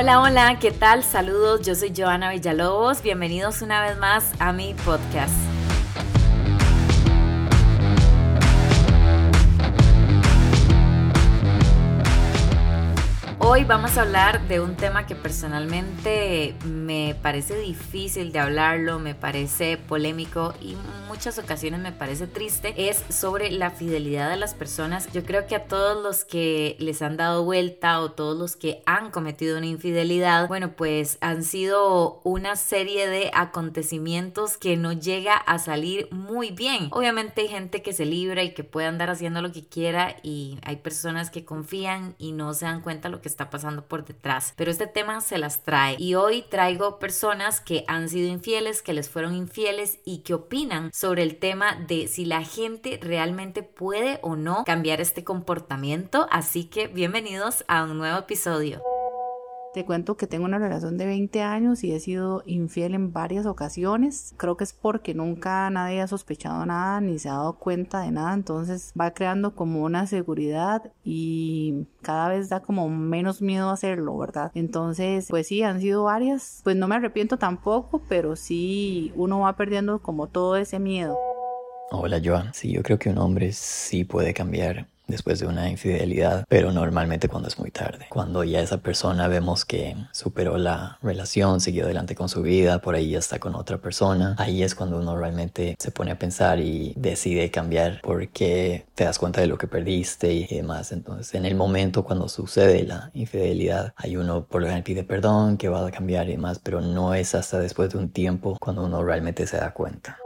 Hola, hola, ¿qué tal? Saludos, yo soy Joana Villalobos, bienvenidos una vez más a mi podcast. Hoy vamos a hablar de un tema que personalmente me parece difícil de hablarlo, me parece polémico y en muchas ocasiones me parece triste. Es sobre la fidelidad de las personas. Yo creo que a todos los que les han dado vuelta o todos los que han cometido una infidelidad, bueno, pues han sido una serie de acontecimientos que no llega a salir muy bien. Obviamente hay gente que se libra y que puede andar haciendo lo que quiera y hay personas que confían y no se dan cuenta lo que está pasando por detrás. Pero este tema se las trae y hoy traigo personas que han sido infieles, que les fueron infieles y que opinan sobre el tema de si la gente realmente puede o no cambiar este comportamiento. Así que bienvenidos a un nuevo episodio. Te cuento que tengo una relación de 20 años y he sido infiel en varias ocasiones. Creo que es porque nunca nadie ha sospechado nada ni se ha dado cuenta de nada. Entonces va creando como una seguridad y cada vez da como menos miedo hacerlo, ¿verdad? Entonces, pues sí, han sido varias. Pues no me arrepiento tampoco, pero sí uno va perdiendo como todo ese miedo. Hola Joan, sí, yo creo que un hombre sí puede cambiar después de una infidelidad, pero normalmente cuando es muy tarde. Cuando ya esa persona vemos que superó la relación, siguió adelante con su vida, por ahí ya está con otra persona, ahí es cuando uno realmente se pone a pensar y decide cambiar porque te das cuenta de lo que perdiste y demás. Entonces, en el momento cuando sucede la infidelidad, hay uno por lo general pide perdón, que va a cambiar y demás, pero no es hasta después de un tiempo cuando uno realmente se da cuenta.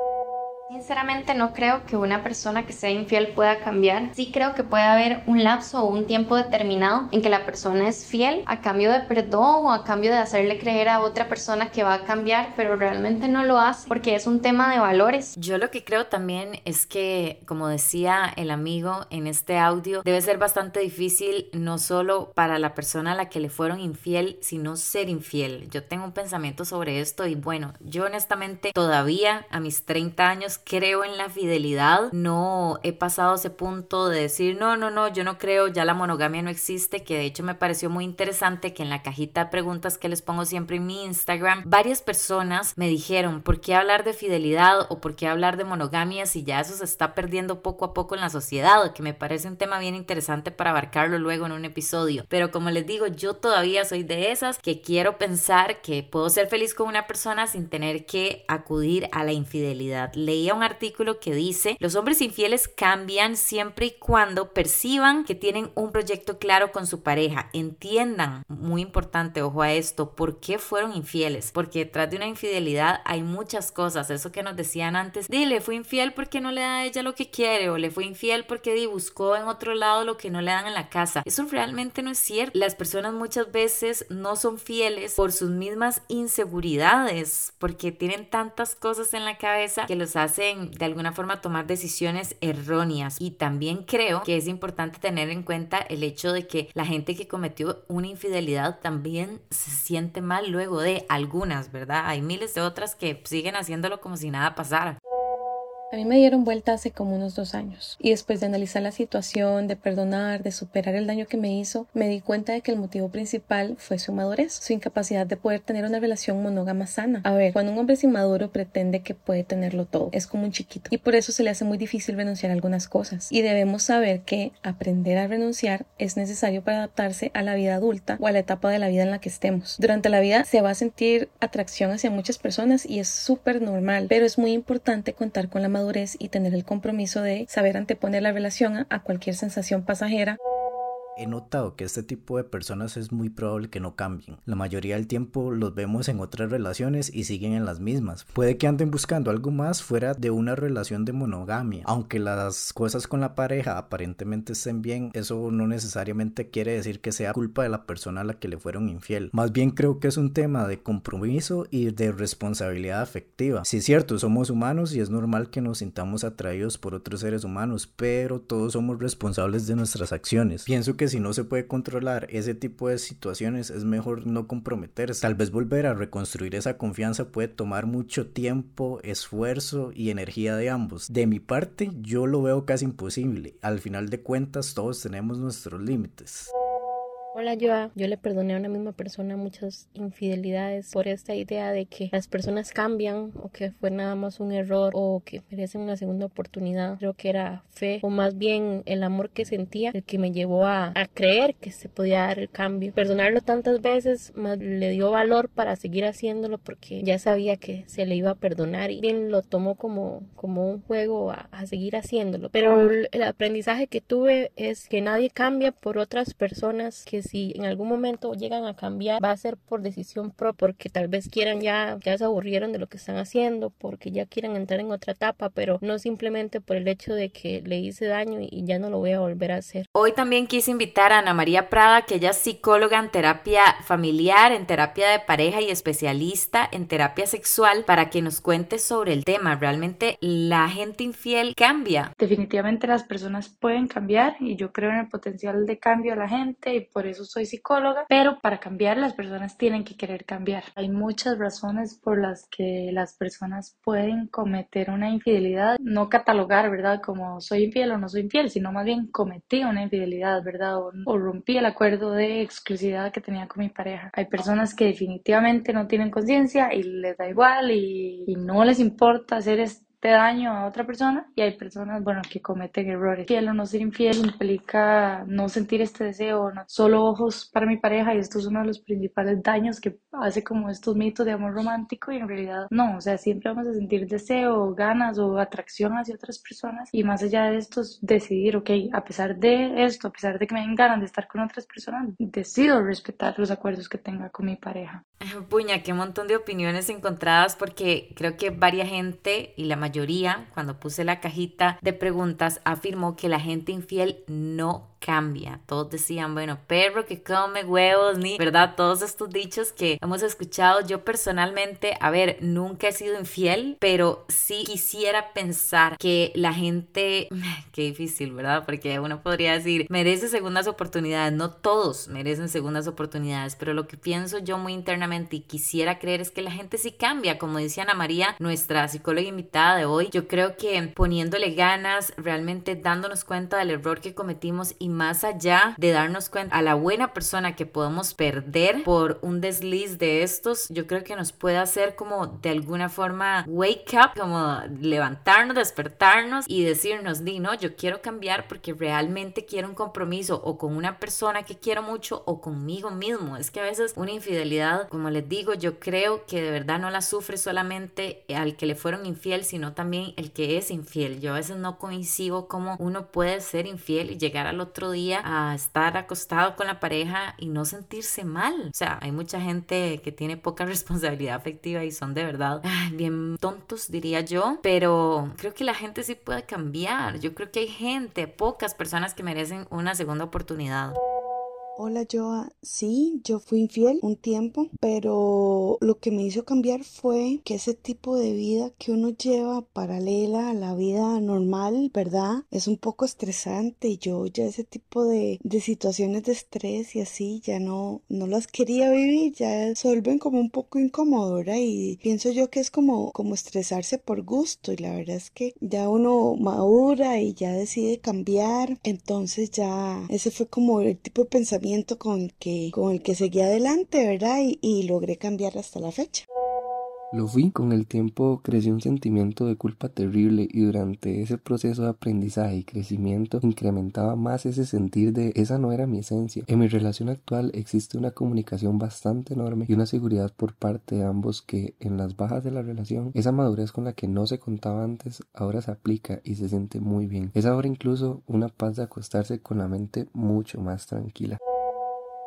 Sinceramente no creo que una persona que sea infiel pueda cambiar. Sí creo que puede haber un lapso o un tiempo determinado en que la persona es fiel a cambio de perdón o a cambio de hacerle creer a otra persona que va a cambiar, pero realmente no lo hace porque es un tema de valores. Yo lo que creo también es que, como decía el amigo en este audio, debe ser bastante difícil no solo para la persona a la que le fueron infiel, sino ser infiel. Yo tengo un pensamiento sobre esto y bueno, yo honestamente todavía a mis 30 años creo en la fidelidad, no he pasado ese punto de decir, no, no, no, yo no creo, ya la monogamia no existe, que de hecho me pareció muy interesante que en la cajita de preguntas que les pongo siempre en mi Instagram, varias personas me dijeron, ¿por qué hablar de fidelidad o por qué hablar de monogamia si ya eso se está perdiendo poco a poco en la sociedad? Que me parece un tema bien interesante para abarcarlo luego en un episodio. Pero como les digo, yo todavía soy de esas que quiero pensar que puedo ser feliz con una persona sin tener que acudir a la infidelidad. Leía un artículo que dice, los hombres infieles cambian siempre y cuando perciban que tienen un proyecto claro con su pareja, entiendan, muy importante, ojo a esto, por qué fueron infieles, porque detrás de una infidelidad hay muchas cosas, eso que nos decían antes, dile, fue infiel porque no le da a ella lo que quiere, o le fue infiel porque di, buscó en otro lado lo que no le dan en la casa. Eso realmente no es cierto. Las personas muchas veces no son fieles por sus mismas inseguridades, porque tienen tantas cosas en la cabeza que los hace de alguna forma tomar decisiones erróneas. Y también creo que es importante tener en cuenta el hecho de que la gente que cometió una infidelidad también se siente mal luego de algunas, ¿verdad? Hay miles de otras que siguen haciéndolo como si nada pasara. A mí me dieron vuelta hace como unos dos años y después de analizar la situación, de perdonar, de superar el daño que me hizo, me di cuenta de que el motivo principal fue su madurez, su incapacidad de poder tener una relación monógama sana. A ver, cuando un hombre es inmaduro pretende que puede tenerlo todo, es como un chiquito y por eso se le hace muy difícil renunciar a algunas cosas. Y debemos saber que aprender a renunciar es necesario para adaptarse a la vida adulta o a la etapa de la vida en la que estemos. Durante la vida se va a sentir atracción hacia muchas personas y es súper normal, pero es muy importante contar con la madurez y tener el compromiso de saber anteponer la relación a cualquier sensación pasajera He notado que este tipo de personas es muy probable que no cambien. La mayoría del tiempo los vemos en otras relaciones y siguen en las mismas. Puede que anden buscando algo más fuera de una relación de monogamia. Aunque las cosas con la pareja aparentemente estén bien, eso no necesariamente quiere decir que sea culpa de la persona a la que le fueron infiel. Más bien creo que es un tema de compromiso y de responsabilidad afectiva. Si es cierto, somos humanos y es normal que nos sintamos atraídos por otros seres humanos, pero todos somos responsables de nuestras acciones. Pienso que si no se puede controlar ese tipo de situaciones es mejor no comprometerse. Tal vez volver a reconstruir esa confianza puede tomar mucho tiempo, esfuerzo y energía de ambos. De mi parte yo lo veo casi imposible. Al final de cuentas todos tenemos nuestros límites. Hola, Joa. Yo le perdoné a una misma persona muchas infidelidades por esta idea de que las personas cambian o que fue nada más un error o que merecen una segunda oportunidad. Creo que era fe o más bien el amor que sentía el que me llevó a, a creer que se podía dar el cambio. Perdonarlo tantas veces más le dio valor para seguir haciéndolo porque ya sabía que se le iba a perdonar y bien lo tomó como, como un juego a, a seguir haciéndolo. Pero el aprendizaje que tuve es que nadie cambia por otras personas que si en algún momento llegan a cambiar, va a ser por decisión propia, porque tal vez quieran ya, ya se aburrieron de lo que están haciendo, porque ya quieran entrar en otra etapa, pero no simplemente por el hecho de que le hice daño y ya no lo voy a volver a hacer. Hoy también quise invitar a Ana María Prada, que ella es psicóloga en terapia familiar, en terapia de pareja y especialista en terapia sexual, para que nos cuente sobre el tema. ¿Realmente la gente infiel cambia? Definitivamente las personas pueden cambiar y yo creo en el potencial de cambio a la gente y por eso eso soy psicóloga, pero para cambiar las personas tienen que querer cambiar. Hay muchas razones por las que las personas pueden cometer una infidelidad, no catalogar, ¿verdad? Como soy infiel o no soy infiel, sino más bien cometí una infidelidad, ¿verdad? O, rompí el acuerdo de exclusividad que tenía con mi pareja. Hay personas que definitivamente no tienen conciencia y les da igual y, y no les importa hacer esto daño a otra persona y hay personas, bueno, que cometen errores. Fiel o no ser infiel implica no sentir este deseo, no solo ojos para mi pareja y esto es uno de los principales daños que hace como estos mitos de amor romántico y en realidad no, o sea, siempre vamos a sentir deseo, ganas o atracción hacia otras personas y más allá de esto es decidir, ok, a pesar de esto, a pesar de que me den ganas de estar con otras personas, decido respetar los acuerdos que tenga con mi pareja. Puña, qué montón de opiniones encontradas porque creo que varia gente y la mayoría, cuando puse la cajita de preguntas, afirmó que la gente infiel no cambia. Todos decían, bueno, perro que come huevos, ni, ¿verdad? Todos estos dichos que hemos escuchado. Yo personalmente, a ver, nunca he sido infiel, pero sí quisiera pensar que la gente, qué difícil, ¿verdad? Porque uno podría decir, merece segundas oportunidades. No todos merecen segundas oportunidades, pero lo que pienso yo muy internamente y quisiera creer es que la gente sí cambia. Como dice Ana María, nuestra psicóloga invitada de hoy, yo creo que poniéndole ganas, realmente dándonos cuenta del error que cometimos y más allá de darnos cuenta a la buena persona que podemos perder por un desliz de estos, yo creo que nos puede hacer como de alguna forma wake up, como levantarnos, despertarnos y decirnos, di, no, yo quiero cambiar porque realmente quiero un compromiso o con una persona que quiero mucho o conmigo mismo. Es que a veces una infidelidad, como les digo, yo creo que de verdad no la sufre solamente al que le fueron infiel, sino también el que es infiel. Yo a veces no coincido como uno puede ser infiel y llegar al otro día a estar acostado con la pareja y no sentirse mal. O sea, hay mucha gente que tiene poca responsabilidad afectiva y son de verdad bien tontos, diría yo, pero creo que la gente sí puede cambiar. Yo creo que hay gente, pocas personas que merecen una segunda oportunidad. Hola Joa, sí, yo fui infiel un tiempo, pero lo que me hizo cambiar fue que ese tipo de vida que uno lleva paralela a la vida normal, ¿verdad? Es un poco estresante y yo ya ese tipo de, de situaciones de estrés y así ya no, no las quería vivir, ya se vuelven como un poco incómodo, Y pienso yo que es como, como estresarse por gusto y la verdad es que ya uno madura y ya decide cambiar, entonces ya ese fue como el tipo de pensamiento con, con el que seguí adelante, ¿verdad? Y, y logré cambiar hasta la fecha. Lo fui, con el tiempo creció un sentimiento de culpa terrible y durante ese proceso de aprendizaje y crecimiento incrementaba más ese sentir de esa no era mi esencia. En mi relación actual existe una comunicación bastante enorme y una seguridad por parte de ambos que en las bajas de la relación esa madurez con la que no se contaba antes ahora se aplica y se siente muy bien. Es ahora incluso una paz de acostarse con la mente mucho más tranquila.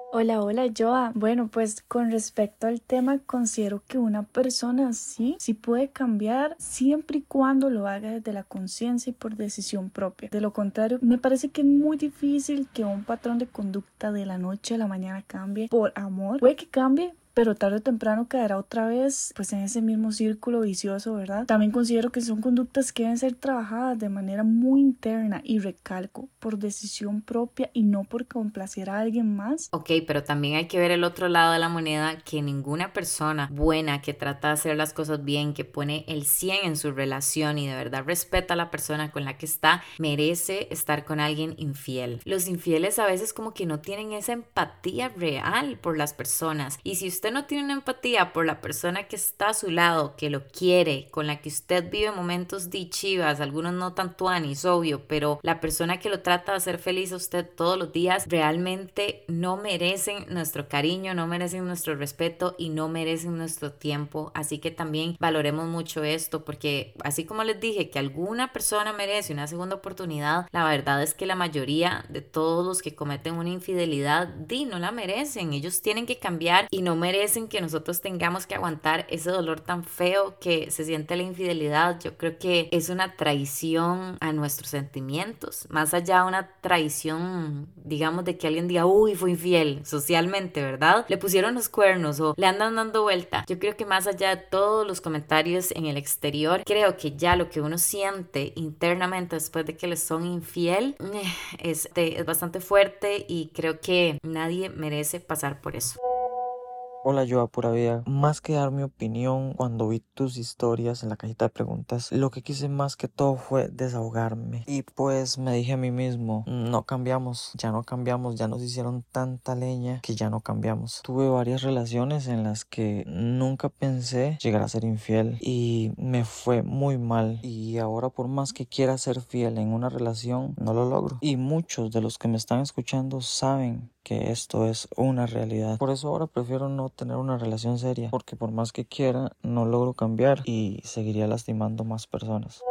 Hola, hola, Joa. Bueno, pues con respecto al tema, considero que una persona sí, sí puede cambiar siempre y cuando lo haga desde la conciencia y por decisión propia. De lo contrario, me parece que es muy difícil que un patrón de conducta de la noche a la mañana cambie por amor. Puede que cambie, pero tarde o temprano caerá otra vez pues en ese mismo círculo vicioso, ¿verdad? También considero que son conductas que deben ser trabajadas de manera muy interna y recalco por decisión propia y no por complacer a alguien más. Ok, pero también hay que ver el otro lado de la moneda que ninguna persona buena que trata de hacer las cosas bien, que pone el 100 en su relación y de verdad respeta a la persona con la que está, merece estar con alguien infiel. Los infieles a veces como que no tienen esa empatía real por las personas y si usted no tiene una empatía por la persona que está a su lado, que lo quiere, con la que usted vive momentos dichivas, algunos no tan tuanis, obvio, pero la persona que lo trata de hacer feliz a usted todos los días realmente no merecen nuestro cariño, no merecen nuestro respeto y no merecen nuestro tiempo. Así que también valoremos mucho esto porque así como les dije que alguna persona merece una segunda oportunidad, la verdad es que la mayoría de todos los que cometen una infidelidad, di, no la merecen. Ellos tienen que cambiar y no merecen que nosotros tengamos que aguantar ese dolor tan feo que se siente la infidelidad. Yo creo que es una traición a nuestros sentimientos, más allá de una traición, digamos, de que alguien diga, uy, fue infiel socialmente, ¿verdad? Le pusieron los cuernos o le andan dando vuelta. Yo creo que más allá de todos los comentarios en el exterior, creo que ya lo que uno siente internamente después de que le son infiel eh, es, es bastante fuerte y creo que nadie merece pasar por eso. Hola yo a pura vida. Más que dar mi opinión cuando vi tus historias en la cajita de preguntas, lo que quise más que todo fue desahogarme. Y pues me dije a mí mismo, no cambiamos, ya no cambiamos, ya nos hicieron tanta leña que ya no cambiamos. Tuve varias relaciones en las que nunca pensé llegar a ser infiel y me fue muy mal. Y ahora por más que quiera ser fiel en una relación, no lo logro. Y muchos de los que me están escuchando saben que esto es una realidad. Por eso ahora prefiero no tener una relación seria, porque por más que quiera, no logro cambiar y seguiría lastimando más personas.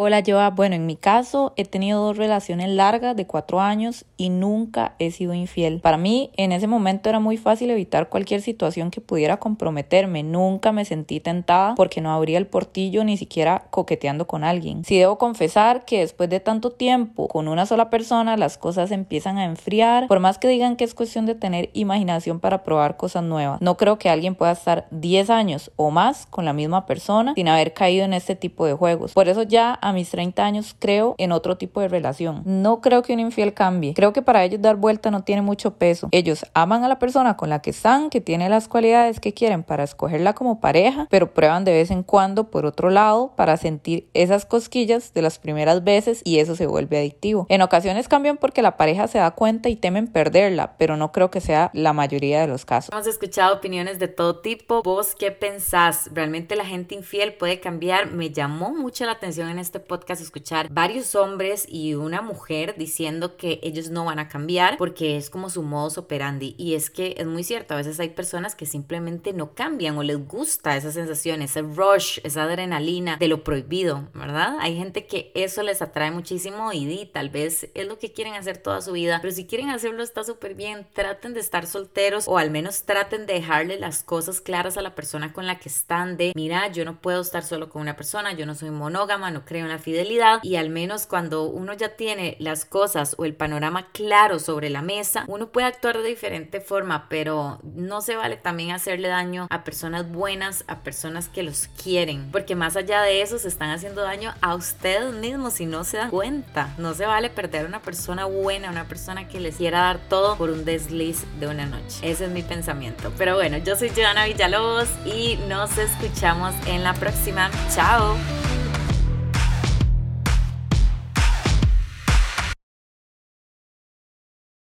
Hola Joa, bueno, en mi caso he tenido dos relaciones largas de cuatro años y nunca he sido infiel. Para mí en ese momento era muy fácil evitar cualquier situación que pudiera comprometerme. Nunca me sentí tentada porque no abría el portillo ni siquiera coqueteando con alguien. Si debo confesar que después de tanto tiempo con una sola persona las cosas empiezan a enfriar, por más que digan que es cuestión de tener imaginación para probar cosas nuevas. No creo que alguien pueda estar 10 años o más con la misma persona sin haber caído en este tipo de juegos. Por eso ya a mis 30 años creo en otro tipo de relación. No creo que un infiel cambie. Creo que para ellos dar vuelta no tiene mucho peso. Ellos aman a la persona con la que están, que tiene las cualidades que quieren para escogerla como pareja, pero prueban de vez en cuando por otro lado para sentir esas cosquillas de las primeras veces y eso se vuelve adictivo. En ocasiones cambian porque la pareja se da cuenta y temen perderla, pero no creo que sea la mayoría de los casos. Hemos escuchado opiniones de todo tipo. ¿Vos qué pensás? ¿Realmente la gente infiel puede cambiar? Me llamó mucho la atención en este este podcast escuchar varios hombres y una mujer diciendo que ellos no van a cambiar porque es como su modus operandi. Y es que es muy cierto, a veces hay personas que simplemente no cambian o les gusta esa sensación, ese rush, esa adrenalina de lo prohibido, ¿verdad? Hay gente que eso les atrae muchísimo y, tal vez es lo que quieren hacer toda su vida, pero si quieren hacerlo está súper bien, traten de estar solteros o al menos traten de dejarle las cosas claras a la persona con la que están de, mira, yo no puedo estar solo con una persona, yo no soy monógama, no creo la fidelidad y al menos cuando uno ya tiene las cosas o el panorama claro sobre la mesa, uno puede actuar de diferente forma, pero no se vale también hacerle daño a personas buenas, a personas que los quieren, porque más allá de eso se están haciendo daño a ustedes mismos si no se dan cuenta. No se vale perder a una persona buena, una persona que les quiera dar todo por un desliz de una noche. Ese es mi pensamiento. Pero bueno, yo soy Joana Villalobos y nos escuchamos en la próxima. Chao.